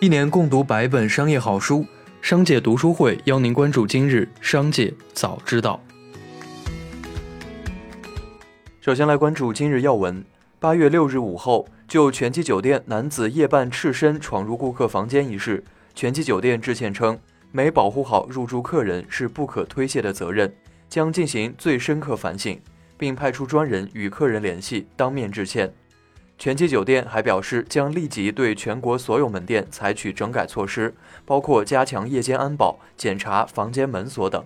一年共读百本商业好书，商界读书会邀您关注今日商界早知道。首先来关注今日要闻。八月六日午后，就全季酒店男子夜半赤身闯入顾客房间一事，全季酒店致歉称，没保护好入住客人是不可推卸的责任，将进行最深刻反省，并派出专人与客人联系，当面致歉。全季酒店还表示，将立即对全国所有门店采取整改措施，包括加强夜间安保、检查房间门锁等。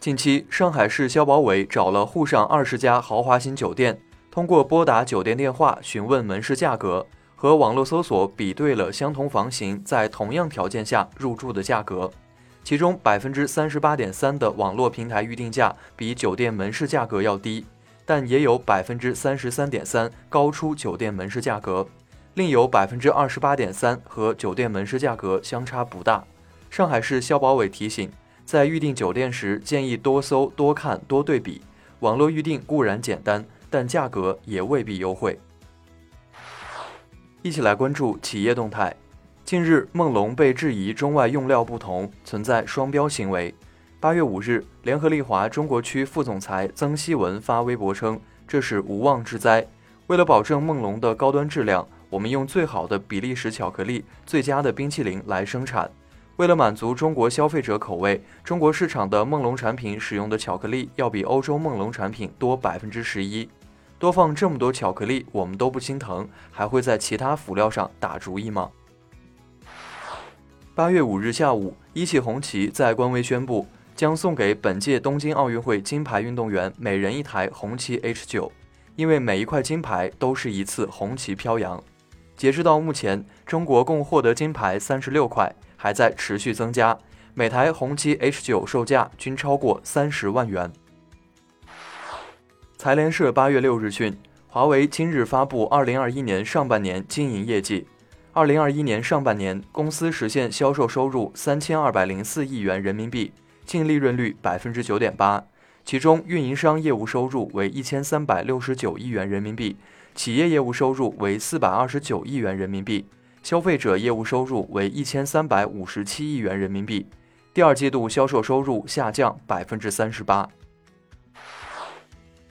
近期，上海市消保委找了沪上二十家豪华型酒店，通过拨打酒店电话询问门市价格，和网络搜索比对了相同房型在同样条件下入住的价格，其中百分之三十八点三的网络平台预订价比酒店门市价格要低。但也有百分之三十三点三高出酒店门市价格，另有百分之二十八点三和酒店门市价格相差不大。上海市消保委提醒，在预订酒店时建议多搜、多看、多对比。网络预订固然简单，但价格也未必优惠。一起来关注企业动态。近日，梦龙被质疑中外用料不同，存在双标行为。八月五日，联合利华中国区副总裁曾希文发微博称：“这是无妄之灾。为了保证梦龙的高端质量，我们用最好的比利时巧克力、最佳的冰淇淋来生产。为了满足中国消费者口味，中国市场的梦龙产品使用的巧克力要比欧洲梦龙产品多百分之十一。多放这么多巧克力，我们都不心疼，还会在其他辅料上打主意吗？”八月五日下午，一汽红旗在官微宣布。将送给本届东京奥运会金牌运动员每人一台红旗 H 九，因为每一块金牌都是一次红旗飘扬。截至到目前，中国共获得金牌三十六块，还在持续增加。每台红旗 H 九售价均超过三十万元。财联社八月六日讯，华为今日发布二零二一年上半年经营业绩。二零二一年上半年，公司实现销售收入三千二百零四亿元人民币。净利润率百分之九点八，其中运营商业务收入为一千三百六十九亿元人民币，企业业务收入为四百二十九亿元人民币，消费者业务收入为一千三百五十七亿元人民币。第二季度销售收入下降百分之三十八。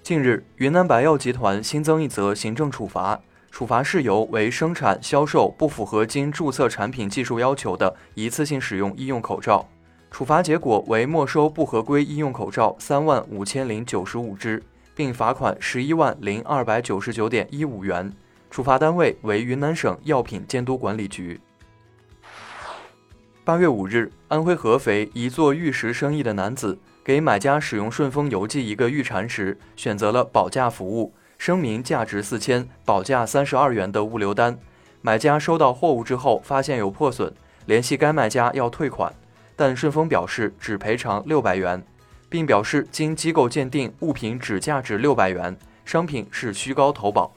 近日，云南白药集团新增一则行政处罚，处罚事由为生产销售不符合经注册产品技术要求的一次性使用医用口罩。处罚结果为没收不合规医用口罩三万五千零九十五只，并罚款十一万零二百九十九点一五元。处罚单位为云南省药品监督管理局。八月五日，安徽合肥一做玉石生意的男子给买家使用顺丰邮寄一个玉蝉时，选择了保价服务，声明价值四千、保价三十二元的物流单。买家收到货物之后，发现有破损，联系该卖家要退款。但顺丰表示只赔偿六百元，并表示经机构鉴定，物品只价值六百元，商品是虚高投保。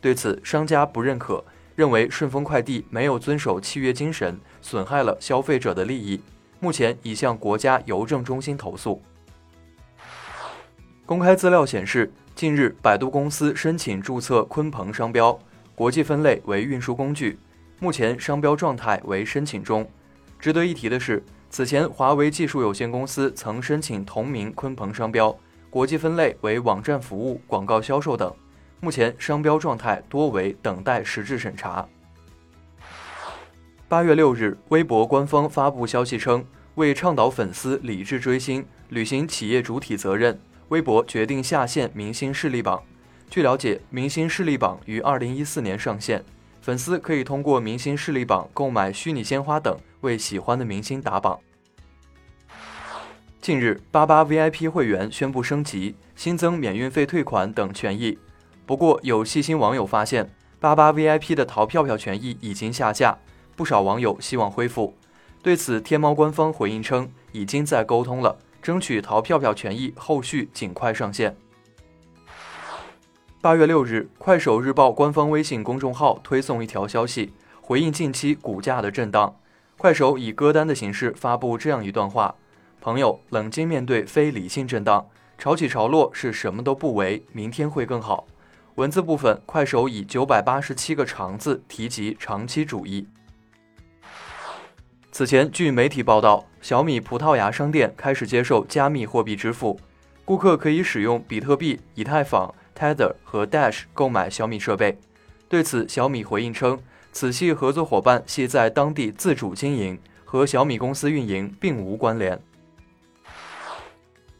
对此，商家不认可，认为顺丰快递没有遵守契约精神，损害了消费者的利益。目前已向国家邮政中心投诉。公开资料显示，近日百度公司申请注册鲲鹏商标，国际分类为运输工具，目前商标状态为申请中。值得一提的是。此前，华为技术有限公司曾申请同名鲲鹏商标，国际分类为网站服务、广告销售等。目前商标状态多为等待实质审查。八月六日，微博官方发布消息称，为倡导粉丝理智追星、履行企业主体责任，微博决定下线明星势力榜。据了解，明星势力榜于二零一四年上线。粉丝可以通过明星势力榜购买虚拟鲜花等，为喜欢的明星打榜。近日，八八 VIP 会员宣布升级，新增免运费退款等权益。不过，有细心网友发现，八八 VIP 的淘票票权益已经下架，不少网友希望恢复。对此，天猫官方回应称，已经在沟通了，争取淘票票权益后续尽快上线。八月六日，快手日报官方微信公众号推送一条消息，回应近期股价的震荡。快手以歌单的形式发布这样一段话：朋友，冷静面对非理性震荡，潮起潮落是什么都不为，明天会更好。文字部分，快手以九百八十七个长字提及长期主义。此前，据媒体报道，小米葡萄牙商店开始接受加密货币支付，顾客可以使用比特币、以太坊、Tether 和 Dash 购买小米设备。对此，小米回应称，此系合作伙伴系在当地自主经营，和小米公司运营并无关联。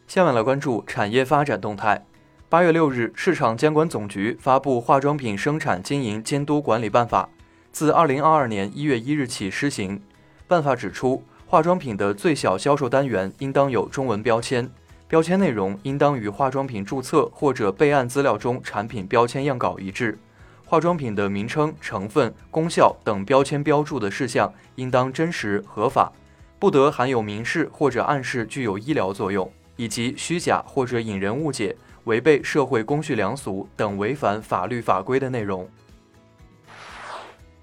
下面来关注产业发展动态。八月六日，市场监管总局发布《化妆品生产经营监督管理办法》，自二零二二年一月一日起施行。办法指出，化妆品的最小销售单元应当有中文标签，标签内容应当与化妆品注册或者备案资料中产品标签样稿一致。化妆品的名称、成分、功效等标签标注的事项应当真实合法，不得含有明示或者暗示具有医疗作用，以及虚假或者引人误解、违背社会公序良俗等违反法律法规的内容。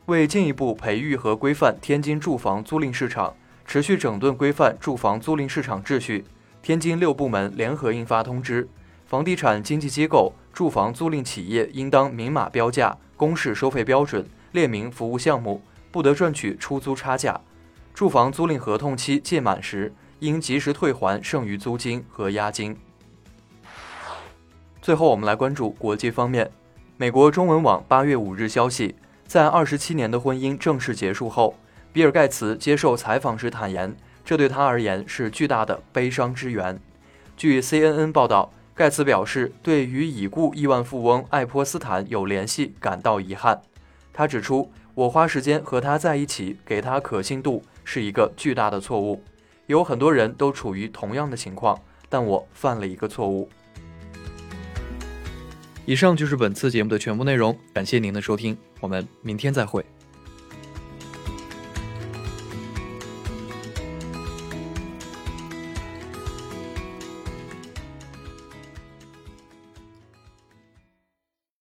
为进一步培育和规范天津住房租赁市场，持续整顿规范住房租赁市场秩序，天津六部门联合印发通知：房地产经纪机构、住房租赁企业应当明码标价、公示收费标准，列明服务项目，不得赚取出租差价。住房租赁合同期届满时，应及时退还剩余租金和押金。最后，我们来关注国际方面，美国中文网八月五日消息。在二十七年的婚姻正式结束后，比尔·盖茨接受采访时坦言，这对他而言是巨大的悲伤之源。据 CNN 报道，盖茨表示对与已故亿万富翁爱泼斯坦有联系感到遗憾。他指出：“我花时间和他在一起，给他可信度，是一个巨大的错误。有很多人都处于同样的情况，但我犯了一个错误。”以上就是本次节目的全部内容，感谢您的收听，我们明天再会。